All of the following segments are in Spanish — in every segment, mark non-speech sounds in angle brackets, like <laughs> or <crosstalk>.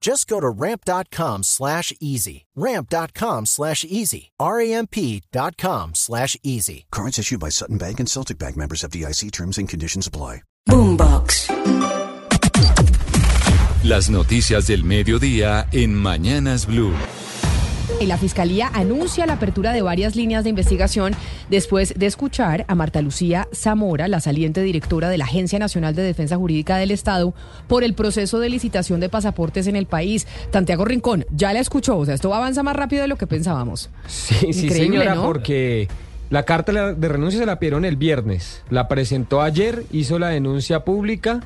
Just go to ramp.com slash easy. Ramp.com slash easy. R-A-M-P.com slash easy. Cards issued by Sutton Bank and Celtic Bank members of DIC terms and conditions apply. Boombox. Las noticias del mediodía en Mañanas Blue. La Fiscalía anuncia la apertura de varias líneas de investigación después de escuchar a Marta Lucía Zamora, la saliente directora de la Agencia Nacional de Defensa Jurídica del Estado, por el proceso de licitación de pasaportes en el país. Santiago Rincón, ya la escuchó, o sea, esto avanza más rápido de lo que pensábamos. Sí, sí, Increíble, señora, ¿no? porque la carta de renuncia se la pidieron el viernes. La presentó ayer, hizo la denuncia pública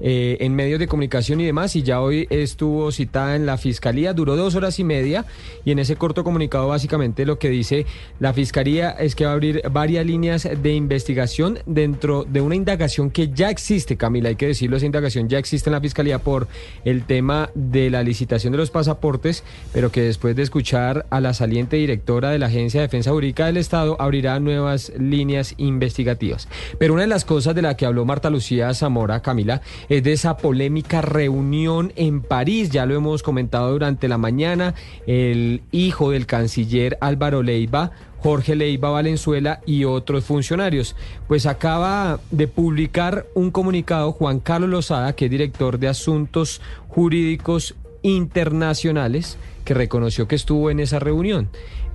eh, en medios de comunicación y demás, y ya hoy estuvo citada en la fiscalía. Duró dos horas y media, y en ese corto comunicado, básicamente lo que dice la fiscalía es que va a abrir varias líneas de investigación dentro de una indagación que ya existe, Camila, hay que decirlo, esa indagación ya existe en la fiscalía por el tema de la licitación de los pasaportes, pero que después de escuchar a la saliente directora de la Agencia de Defensa Jurídica del Estado, abrirá nuevas líneas investigativas. Pero una de las cosas de la que habló Marta Lucía Zamora, Camila, es de esa polémica reunión en París, ya lo hemos comentado durante la mañana, el hijo del canciller Álvaro Leiva, Jorge Leiva Valenzuela y otros funcionarios. Pues acaba de publicar un comunicado Juan Carlos Lozada, que es director de Asuntos Jurídicos Internacionales, que reconoció que estuvo en esa reunión.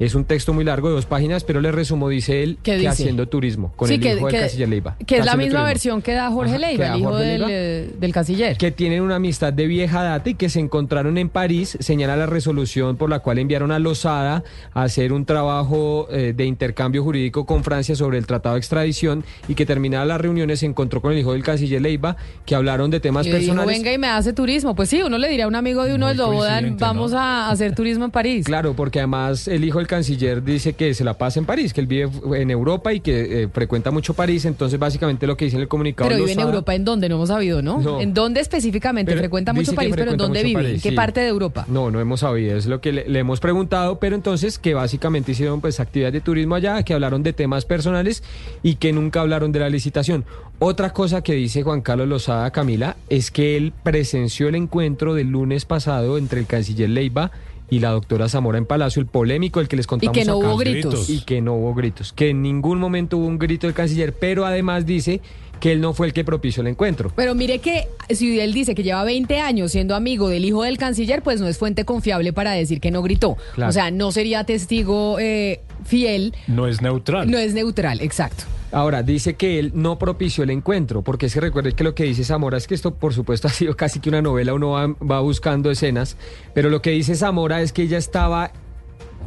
Es un texto muy largo de dos páginas, pero le resumo, dice él, ¿Qué que dice? haciendo turismo con Sí, el que- hijo que- del canciller Leiva. Que es la misma turismo. versión que da Jorge Ajá, Leiva, que da el hijo Jorge del, Leiva. eh, del canciller. que tienen una amistad de vieja data y que se encontraron en París, señala la resolución por la cual enviaron a Lozada a hacer un trabajo eh, de intercambio jurídico con Francia sobre el tratado de extradición y que terminada las reuniones se encontró con el hijo del canciller Leiva, que hablaron de temas Y le dijo, personales. venga y me hace turismo. Pues sí, uno le diría a un amigo de uno del Bodan, coincidente, vamos ¿no? a hacer turismo en París. Claro, porque además el hijo del canciller dice que se la pasa en París, que él vive en Europa y que eh, frecuenta mucho París, entonces básicamente lo que dice en el comunicado Pero vive en Europa, ¿en dónde? No hemos sabido, ¿no? No. ¿En dónde específicamente? Frecuenta mucho París, pero ¿en dónde vive? París, ¿En qué sí. parte de Europa? No, no hemos sabido, es lo que le, le hemos preguntado, pero entonces que básicamente hicieron pues actividades de turismo allá, que hablaron de temas personales y que nunca hablaron de la licitación. Otra cosa que dice Juan Carlos Lozada Camila es que él presenció el encuentro del lunes pasado entre el canciller Leiva y la doctora Zamora en Palacio, el polémico, el que les Y contamos que no acá. hubo gritos. Y que no hubo gritos, que en ningún momento hubo un grito del canciller, pero además dice que él no fue el que propició el encuentro. Pero mire que si él dice que lleva 20 años siendo amigo del hijo del canciller, pues no es fuente confiable para decir que no gritó. Claro. O sea, no sería testigo eh, fiel, No es neutral. no es neutral, exacto. Ahora, dice que él no propició el encuentro, porque es que recuerde que lo que dice Zamora es que esto, por supuesto, <laughs> ha sido casi que una novela, uno va, va buscando escenas, pero lo que dice Zamora es que ella estaba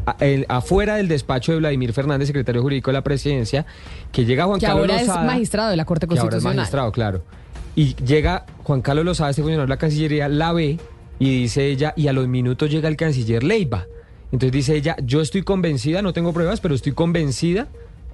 a- el- afuera del despacho de Vladimir Fernández, secretario jurídico de la presidencia, que llega Juan Que Carlos ahora es magistrado de la Corte que ahora es Constitucional. magistrado, claro. Y llega Juan Carlos Lozada, este funcionario de la Cancillería, la ve y dice ella, y a los minutos llega el canciller Leiva. Entonces dice ella, yo estoy convencida, no tengo pruebas, pero estoy convencida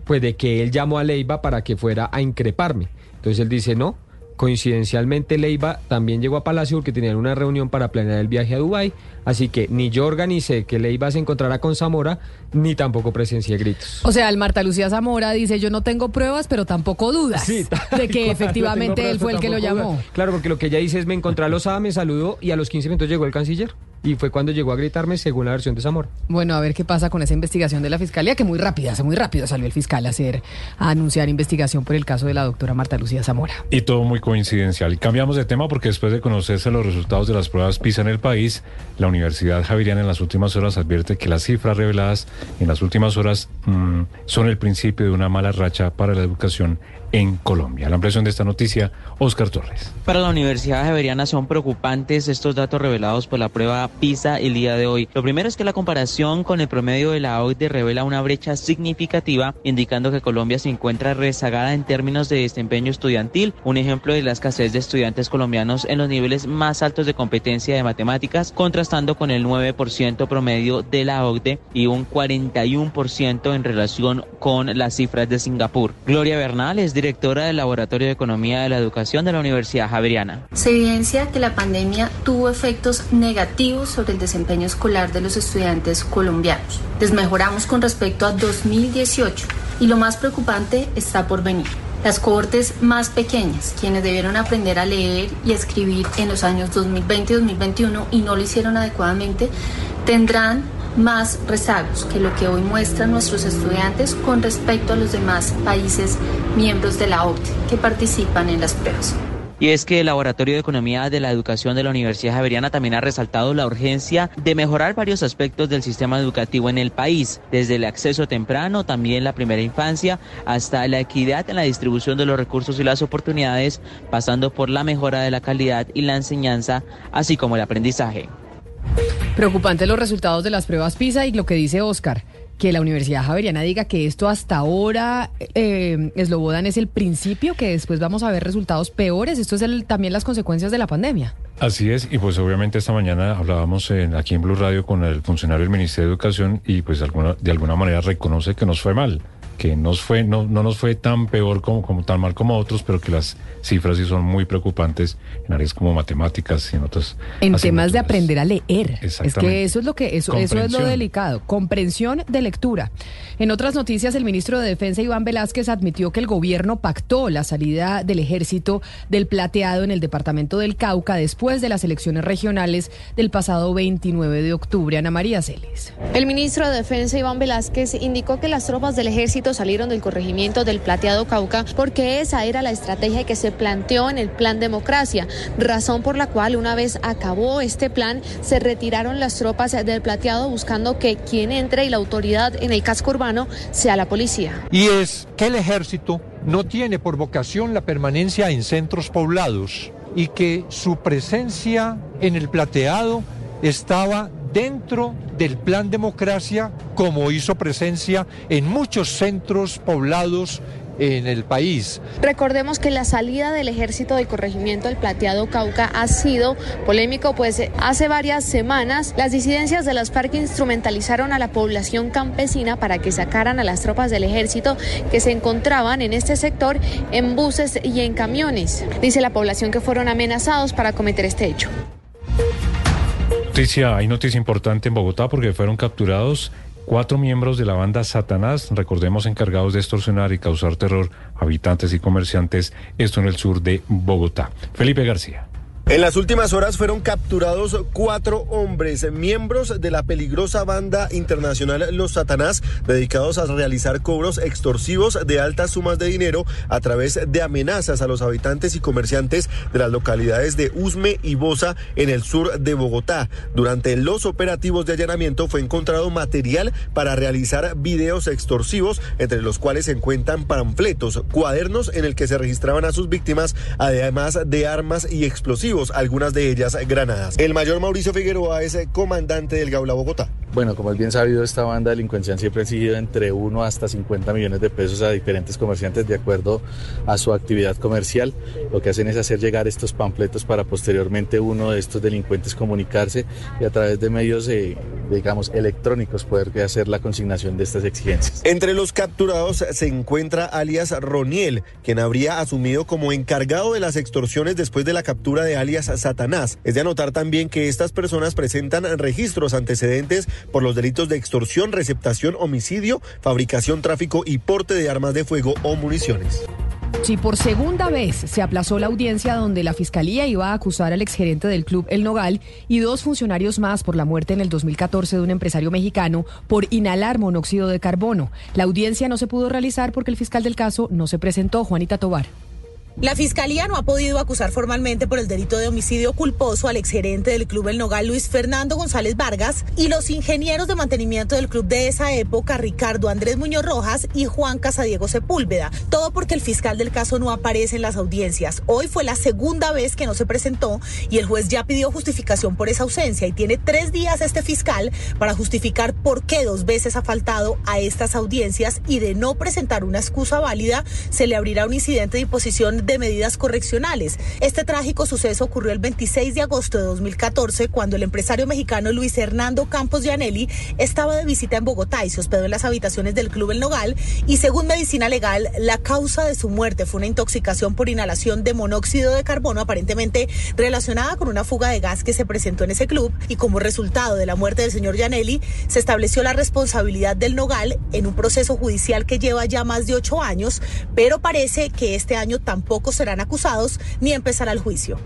pues de que él llamó a Leiva para que fuera a increparme. Entonces él dice, no, coincidencialmente Leiva también llegó a Palacio porque tenían una reunión para planear el viaje a Dubái, así que ni yo organicé que Leiva se encontrara con Zamora, ni tampoco presencié gritos. O sea, el Marta Lucía Zamora dice, yo no tengo pruebas, pero tampoco dudas Sí, de que <laughs> efectivamente él fue el que lo llamó. Claro, porque lo que ella dice es, me encontré a Lozada, me saludó y a los 15 minutos llegó el canciller. Y fue cuando llegó a gritarme según la versión de Zamora. Bueno, a ver qué pasa con esa investigación de la fiscalía, que muy rápida, hace muy rápido salió el fiscal a hacer, a anunciar investigación por el caso de la doctora Marta Lucía Zamora. Y todo muy coincidencial. Y cambiamos de tema porque después de conocerse los resultados de las pruebas PISA en el país, la Universidad Javeriana en las últimas horas advierte que las cifras reveladas en las últimas horas mm, son el principio de una mala racha para la educación en Colombia. La impresión de esta noticia, Oscar Torres. Para la Universidad Javeriana son preocupantes estos datos revelados por la prueba PISA el día de hoy. Lo primero es que la comparación con el promedio de la OCDE revela una brecha significativa, indicando que Colombia se encuentra rezagada en términos de desempeño estudiantil, un ejemplo de la escasez de estudiantes colombianos en los niveles más altos de competencia de matemáticas, contrastando con el 9% promedio de la OCDE y un 41% en relación con las cifras de Singapur. Gloria Bernal es directora del Laboratorio de Economía de la Educación de la Universidad Javeriana. Se evidencia que la pandemia tuvo efectos negativos sobre el desempeño escolar de los estudiantes colombianos. Desmejoramos con respecto a 2018 y lo más preocupante está por venir. Las cohortes más pequeñas, quienes debieron aprender a leer y escribir en los años 2020 y 2021 y no lo hicieron adecuadamente, tendrán más rezagos que lo que hoy muestran nuestros estudiantes con respecto a los demás países miembros de la OCDE que participan en las pruebas. Y es que el Laboratorio de Economía de la Educación de la Universidad Javeriana también ha resaltado la urgencia de mejorar varios aspectos del sistema educativo en el país, desde el acceso temprano, también la primera infancia, hasta la equidad en la distribución de los recursos y las oportunidades, pasando por la mejora de la calidad y la enseñanza, así como el aprendizaje. Preocupante los resultados de las pruebas PISA y lo que dice Oscar, que la Universidad Javeriana diga que esto hasta ahora, eh, Eslobodan, es el principio, que después vamos a ver resultados peores. Esto es también las consecuencias de la pandemia. Así es, y pues obviamente esta mañana hablábamos en, aquí en Blue Radio con el funcionario del Ministerio de Educación y pues alguna, de alguna manera reconoce que nos fue mal que nos fue, no, no nos fue tan peor como, como tan mal como otros, pero que las cifras sí son muy preocupantes en áreas como matemáticas y en otras. En temas de aprender a leer. Es que eso es lo que eso, eso es lo delicado. Comprensión de lectura. En otras noticias, el ministro de Defensa Iván Velázquez admitió que el gobierno pactó la salida del ejército del plateado en el departamento del Cauca después de las elecciones regionales del pasado 29 de octubre. Ana María Celes. El ministro de Defensa Iván Velázquez indicó que las tropas del ejército salieron del corregimiento del Plateado Cauca porque esa era la estrategia que se planteó en el Plan Democracia, razón por la cual una vez acabó este plan se retiraron las tropas del Plateado buscando que quien entre y la autoridad en el casco urbano sea la policía. Y es que el ejército no tiene por vocación la permanencia en centros poblados y que su presencia en el Plateado estaba dentro del plan democracia como hizo presencia en muchos centros poblados en el país. Recordemos que la salida del ejército del corregimiento del Plateado Cauca ha sido polémico, pues hace varias semanas las disidencias de las FARC instrumentalizaron a la población campesina para que sacaran a las tropas del ejército que se encontraban en este sector en buses y en camiones. Dice la población que fueron amenazados para cometer este hecho hay noticia importante en Bogotá porque fueron capturados cuatro miembros de la banda Satanás, recordemos encargados de extorsionar y causar terror a habitantes y comerciantes, esto en el sur de Bogotá. Felipe García. En las últimas horas fueron capturados cuatro hombres, miembros de la peligrosa banda internacional Los Satanás, dedicados a realizar cobros extorsivos de altas sumas de dinero a través de amenazas a los habitantes y comerciantes de las localidades de Usme y Bosa en el sur de Bogotá. Durante los operativos de allanamiento fue encontrado material para realizar videos extorsivos, entre los cuales se encuentran panfletos, cuadernos en el que se registraban a sus víctimas, además de armas y explosivos algunas de ellas granadas. El mayor Mauricio Figueroa es comandante del Gaula Bogotá. Bueno, como es bien sabido, esta banda delincuencial siempre ha sido entre 1 hasta 50 millones de pesos a diferentes comerciantes de acuerdo a su actividad comercial. Lo que hacen es hacer llegar estos panfletos para posteriormente uno de estos delincuentes comunicarse y a través de medios, eh, digamos, electrónicos poder hacer la consignación de estas exigencias. Entre los capturados se encuentra alias Roniel, quien habría asumido como encargado de las extorsiones después de la captura de alias Satanás. Es de anotar también que estas personas presentan registros antecedentes por los delitos de extorsión, receptación, homicidio, fabricación, tráfico y porte de armas de fuego o municiones. Sí, por segunda vez se aplazó la audiencia donde la fiscalía iba a acusar al exgerente del club El Nogal y dos funcionarios más por la muerte en el 2014 de un empresario mexicano por inhalar monóxido de carbono. La audiencia no se pudo realizar porque el fiscal del caso no se presentó, Juanita Tobar. La fiscalía no ha podido acusar formalmente por el delito de homicidio culposo al exgerente del Club El Nogal, Luis Fernando González Vargas, y los ingenieros de mantenimiento del club de esa época, Ricardo Andrés Muñoz Rojas y Juan Casadiego Sepúlveda. Todo porque el fiscal del caso no aparece en las audiencias. Hoy fue la segunda vez que no se presentó y el juez ya pidió justificación por esa ausencia y tiene tres días este fiscal para justificar por qué dos veces ha faltado a estas audiencias y de no presentar una excusa válida se le abrirá un incidente de imposición de medidas correccionales. Este trágico suceso ocurrió el 26 de agosto de 2014 cuando el empresario mexicano Luis Hernando Campos Gianelli estaba de visita en Bogotá y se hospedó en las habitaciones del Club El Nogal y según medicina legal la causa de su muerte fue una intoxicación por inhalación de monóxido de carbono aparentemente relacionada con una fuga de gas que se presentó en ese club y como resultado de la muerte del señor Gianelli se estableció la responsabilidad del Nogal en un proceso judicial que lleva ya más de ocho años, pero parece que este año tampoco serán acusados ni empezará el juicio.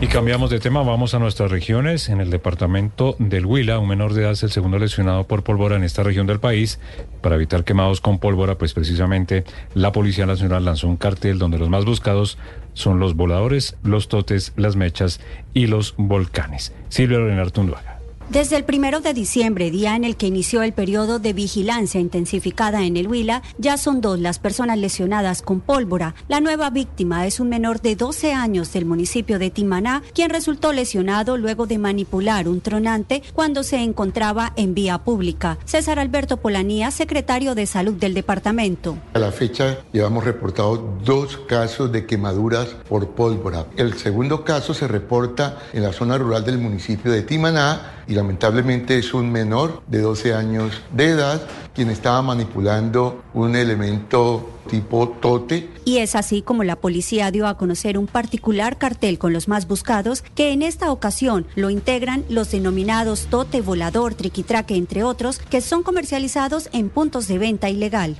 Y cambiamos de tema, vamos a nuestras regiones. En el departamento del Huila, un menor de edad es el segundo lesionado por pólvora en esta región del país. Para evitar quemados con pólvora, pues precisamente la Policía Nacional lanzó un cartel donde los más buscados son los voladores, los totes, las mechas y los volcanes. Silvia Lorena Artunduaga. Desde el primero de diciembre, día en el que inició el periodo de vigilancia intensificada en el Huila, ya son dos las personas lesionadas con pólvora. La nueva víctima es un menor de 12 años del municipio de Timaná, quien resultó lesionado luego de manipular un tronante cuando se encontraba en vía pública. César Alberto Polanía, secretario de Salud del departamento. A la fecha llevamos reportado dos casos de quemaduras por pólvora. El segundo caso se reporta en la zona rural del municipio de Timaná y lamentablemente es un menor de 12 años de edad quien estaba manipulando un elemento tipo tote. Y es así como la policía dio a conocer un particular cartel con los más buscados que en esta ocasión lo integran los denominados tote volador, triquitraque, entre otros, que son comercializados en puntos de venta ilegal.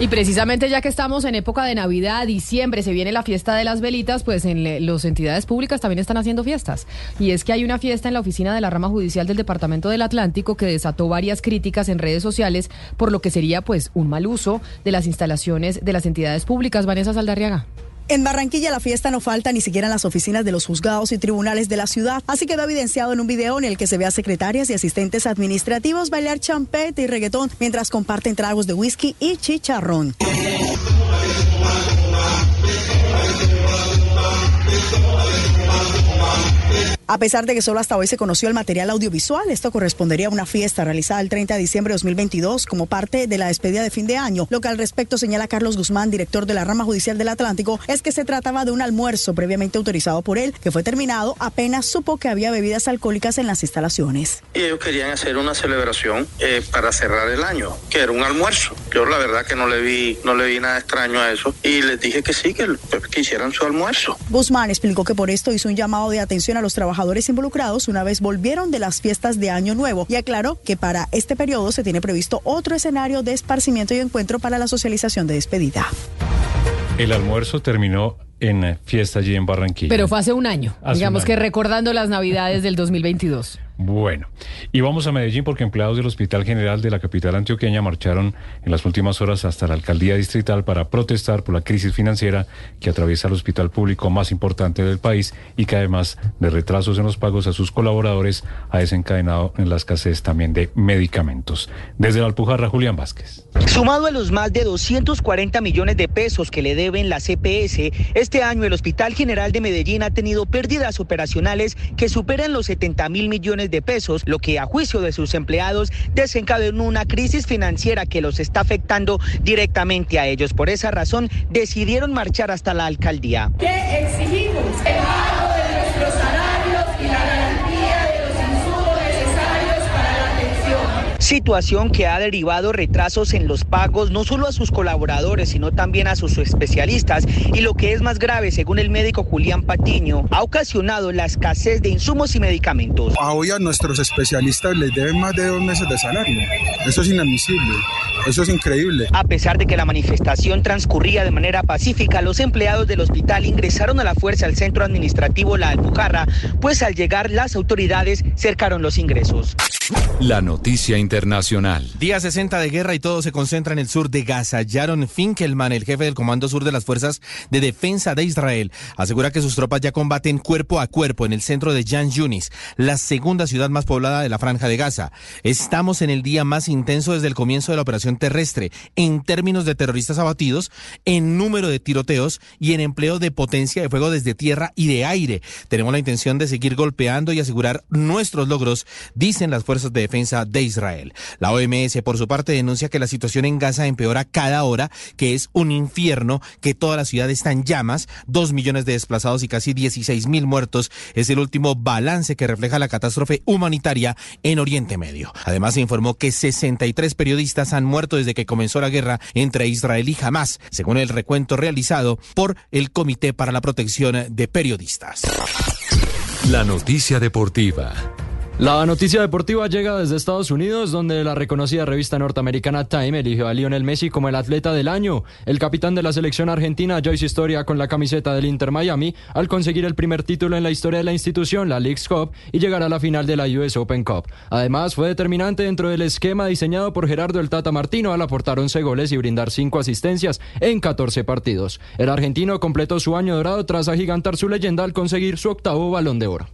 Y precisamente ya que estamos en época de Navidad, diciembre, se viene la fiesta de las velitas, pues en las entidades públicas también están haciendo fiestas. Y es que hay una fiesta en la oficina de la rama judicial del Departamento del Atlántico que desató varias críticas en redes sociales por lo que sería pues un mal uso de las instalaciones de las entidades públicas. Vanessa Saldarriaga. En Barranquilla la fiesta no falta ni siquiera en las oficinas de los juzgados y tribunales de la ciudad. Así quedó evidenciado en un video en el que se ve a secretarias y asistentes administrativos bailar champete y reggaetón mientras comparten tragos de whisky y chicharrón. A pesar de que solo hasta hoy se conoció el material audiovisual, esto correspondería a una fiesta realizada el 30 de diciembre de 2022 como parte de la despedida de fin de año. Lo que al respecto señala Carlos Guzmán, director de la rama judicial del Atlántico, es que se trataba de un almuerzo previamente autorizado por él, que fue terminado apenas supo que había bebidas alcohólicas en las instalaciones. Y ellos querían hacer una celebración eh, para cerrar el año, que era un almuerzo. Yo la verdad que no le vi, no le vi nada extraño a eso y les dije que sí, que, que hicieran su almuerzo. Guzmán explicó que por esto hizo un llamado de atención a los trabajadores involucrados una vez volvieron de las fiestas de Año Nuevo y aclaró que para este periodo se tiene previsto otro escenario de esparcimiento y encuentro para la socialización de despedida. El almuerzo terminó en fiesta allí en Barranquilla. Pero fue hace un año, digamos que recordando las navidades del 2022. Bueno, y vamos a Medellín porque empleados del Hospital General de la capital antioqueña marcharon en las últimas horas hasta la alcaldía distrital para protestar por la crisis financiera que atraviesa el hospital público más importante del país y que además de retrasos en los pagos a sus colaboradores ha desencadenado en la escasez también de medicamentos. Desde la Alpujarra, Julián Vázquez. Sumado a los más de 240 millones de pesos que le deben la CPS, este año el Hospital General de Medellín ha tenido pérdidas operacionales que superan los 70 mil millones de pesos, lo que a juicio de sus empleados desencadenó una crisis financiera que los está afectando directamente a ellos. Por esa razón decidieron marchar hasta la alcaldía. ¿Qué exigimos? El Situación que ha derivado retrasos en los pagos no solo a sus colaboradores, sino también a sus especialistas. Y lo que es más grave, según el médico Julián Patiño, ha ocasionado la escasez de insumos y medicamentos. A hoy a nuestros especialistas les deben más de dos meses de salario. Eso es inadmisible. Eso es increíble. A pesar de que la manifestación transcurría de manera pacífica, los empleados del hospital ingresaron a la fuerza al centro administrativo La Alpujarra, pues al llegar las autoridades cercaron los ingresos. La noticia internacional. Día 60 de guerra y todo se concentra en el sur de Gaza. Jaron Finkelman, el jefe del Comando Sur de las Fuerzas de Defensa de Israel, asegura que sus tropas ya combaten cuerpo a cuerpo en el centro de Jan Yunis, la segunda ciudad más poblada de la franja de Gaza. Estamos en el día más intenso desde el comienzo de la operación terrestre, en términos de terroristas abatidos, en número de tiroteos y en empleo de potencia de fuego desde tierra y de aire. Tenemos la intención de seguir golpeando y asegurar nuestros logros, dicen las fuerzas de defensa de Israel. La OMS, por su parte, denuncia que la situación en Gaza empeora cada hora, que es un infierno, que toda la ciudad está en llamas, dos millones de desplazados y casi 16 mil muertos. Es el último balance que refleja la catástrofe humanitaria en Oriente Medio. Además, se informó que 63 periodistas han muerto desde que comenzó la guerra entre Israel y Hamas, según el recuento realizado por el Comité para la Protección de Periodistas. La noticia deportiva. La noticia deportiva llega desde Estados Unidos, donde la reconocida revista norteamericana Time eligió a Lionel Messi como el atleta del año. El capitán de la selección argentina, Joyce Historia, con la camiseta del Inter Miami, al conseguir el primer título en la historia de la institución, la League's Cup, y llegar a la final de la US Open Cup. Además, fue determinante dentro del esquema diseñado por Gerardo el Tata Martino al aportar 11 goles y brindar 5 asistencias en 14 partidos. El argentino completó su año dorado tras agigantar su leyenda al conseguir su octavo balón de oro.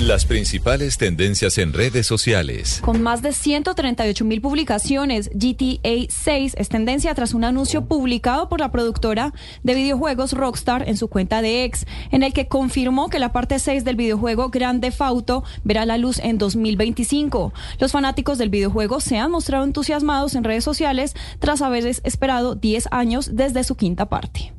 Las principales tendencias en redes sociales. Con más de 138 mil publicaciones, GTA 6 es tendencia tras un anuncio publicado por la productora de videojuegos Rockstar en su cuenta de X, en el que confirmó que la parte 6 del videojuego Grand Theft Auto verá la luz en 2025. Los fanáticos del videojuego se han mostrado entusiasmados en redes sociales tras haber esperado 10 años desde su quinta parte.